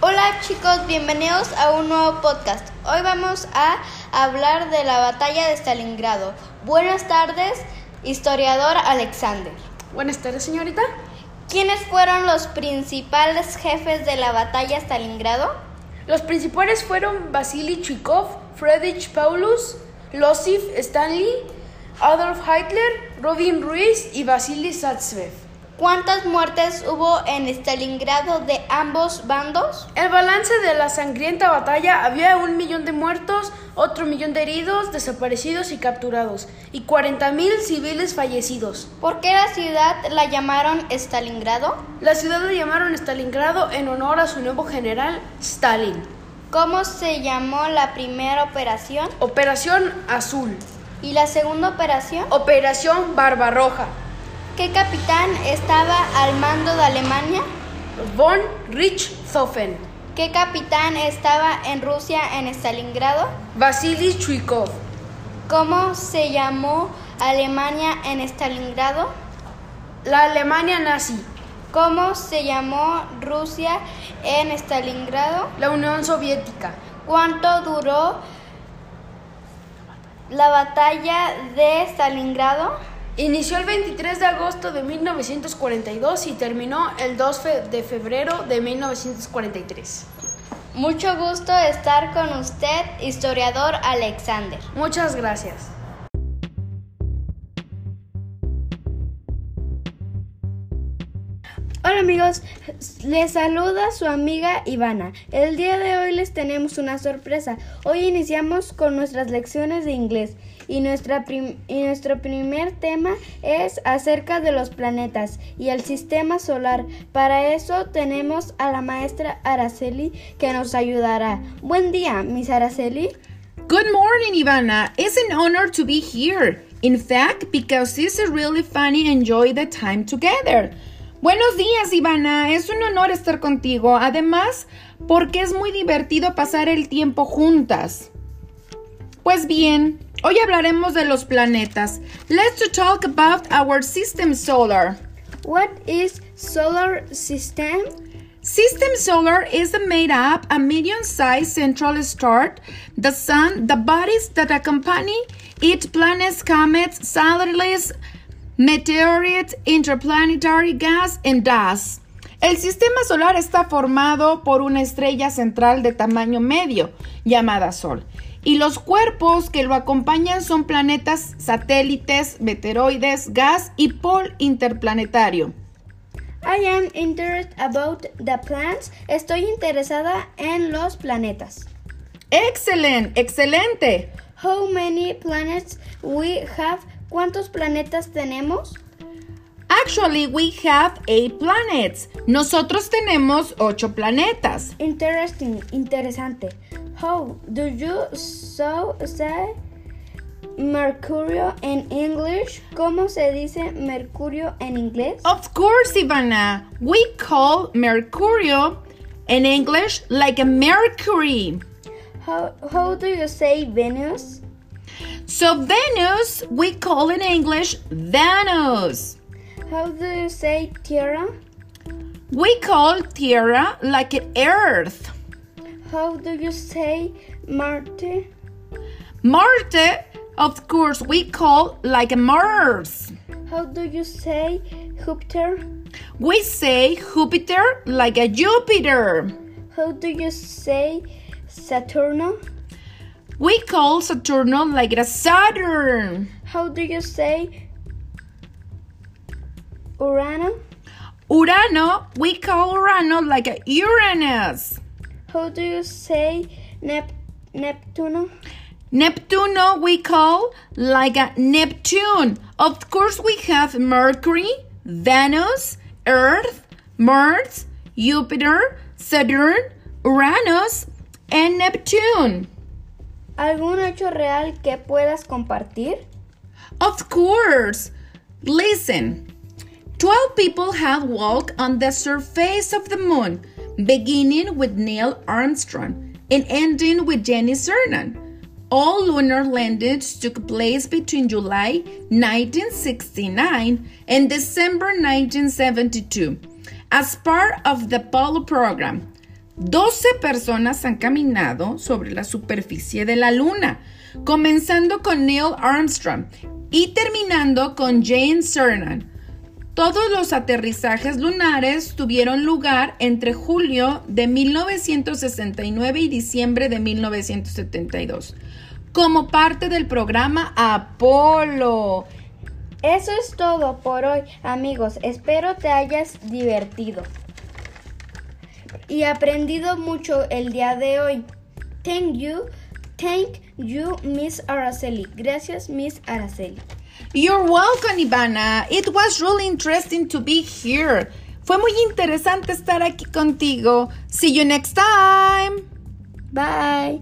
Hola chicos, bienvenidos a un nuevo podcast. Hoy vamos a hablar de la batalla de Stalingrado. Buenas tardes, historiador Alexander. Buenas tardes, señorita. ¿Quiénes fueron los principales jefes de la batalla de Stalingrado? Los principales fueron Vasily Chikov, Friedrich Paulus, Losif Stanley, Adolf Hitler, Robin Ruiz y Vasily Zaitsev. ¿Cuántas muertes hubo en Stalingrado de ambos bandos? El balance de la sangrienta batalla había un millón de muertos, otro millón de heridos, desaparecidos y capturados, y 40.000 civiles fallecidos. ¿Por qué la ciudad la llamaron Stalingrado? La ciudad la llamaron Stalingrado en honor a su nuevo general, Stalin. ¿Cómo se llamó la primera operación? Operación Azul. ¿Y la segunda operación? Operación Barbarroja. ¿Qué capitán estaba al mando de Alemania? Von Richthofen. ¿Qué capitán estaba en Rusia en Stalingrado? Vasily Chuikov. ¿Cómo se llamó Alemania en Stalingrado? La Alemania nazi. ¿Cómo se llamó Rusia en Stalingrado? La Unión Soviética. ¿Cuánto duró la batalla de Stalingrado? Inició el 23 de agosto de 1942 y terminó el 2 de febrero de 1943. Mucho gusto estar con usted, historiador Alexander. Muchas gracias. Hola amigos, les saluda su amiga Ivana. El día de hoy les tenemos una sorpresa. Hoy iniciamos con nuestras lecciones de inglés y, nuestra y nuestro primer tema es acerca de los planetas y el sistema solar. Para eso tenemos a la maestra Araceli que nos ayudará. Buen día, Miss Araceli. Good morning, Ivana. It's an honor to be here. In fact, because it's really funny enjoy the time together. Buenos días, Ivana. Es un honor estar contigo. Además, porque es muy divertido pasar el tiempo juntas. Pues bien, hoy hablaremos de los planetas. Let's talk about our system solar. What is solar system? System solar is made up a medium-sized central star, the sun, the bodies that accompany it, planets, comets, satellites, Meteorite, Interplanetary Gas and Dust. El sistema solar está formado por una estrella central de tamaño medio, llamada Sol, y los cuerpos que lo acompañan son planetas, satélites, meteoroides, gas y pol interplanetario. I am interested about the planets. Estoy interesada en los planetas. Excellent, excelente. How many planets we have ¿Cuántos planetas tenemos? Actually, we have eight planets. Nosotros tenemos ocho planetas. Interesting, interesante. How do you so say Mercurio en English? ¿Cómo se dice Mercurio en inglés? Of course, Ivana. We call Mercurio in English like a Mercury. How, how do you say Venus? So Venus, we call in English Venus. How do you say Tierra? We call Tierra like Earth. How do you say Marte? Marte, of course, we call like Mars. How do you say Jupiter? We say Jupiter like a Jupiter. How do you say Saturn? We call Saturn like a Saturn. How do you say Urano? Urano, we call Urano like a Uranus. How do you say Nep Neptuno? Neptuno, we call like a Neptune. Of course, we have Mercury, Venus, Earth, Mars, Jupiter, Saturn, Uranus, and Neptune. ¿Algún hecho real que puedas compartir? Of course. Listen. 12 people have walked on the surface of the moon, beginning with Neil Armstrong and ending with Jenny Cernan. All lunar landings took place between July 1969 and December 1972 as part of the Apollo program. 12 personas han caminado sobre la superficie de la Luna, comenzando con Neil Armstrong y terminando con Jane Cernan. Todos los aterrizajes lunares tuvieron lugar entre julio de 1969 y diciembre de 1972, como parte del programa Apolo. Eso es todo por hoy, amigos. Espero te hayas divertido y aprendido mucho el día de hoy. Thank you, thank you, Miss Araceli. Gracias, Miss Araceli. You're welcome, Ivana. It was really interesting to be here. Fue muy interesante estar aquí contigo. See you next time. Bye.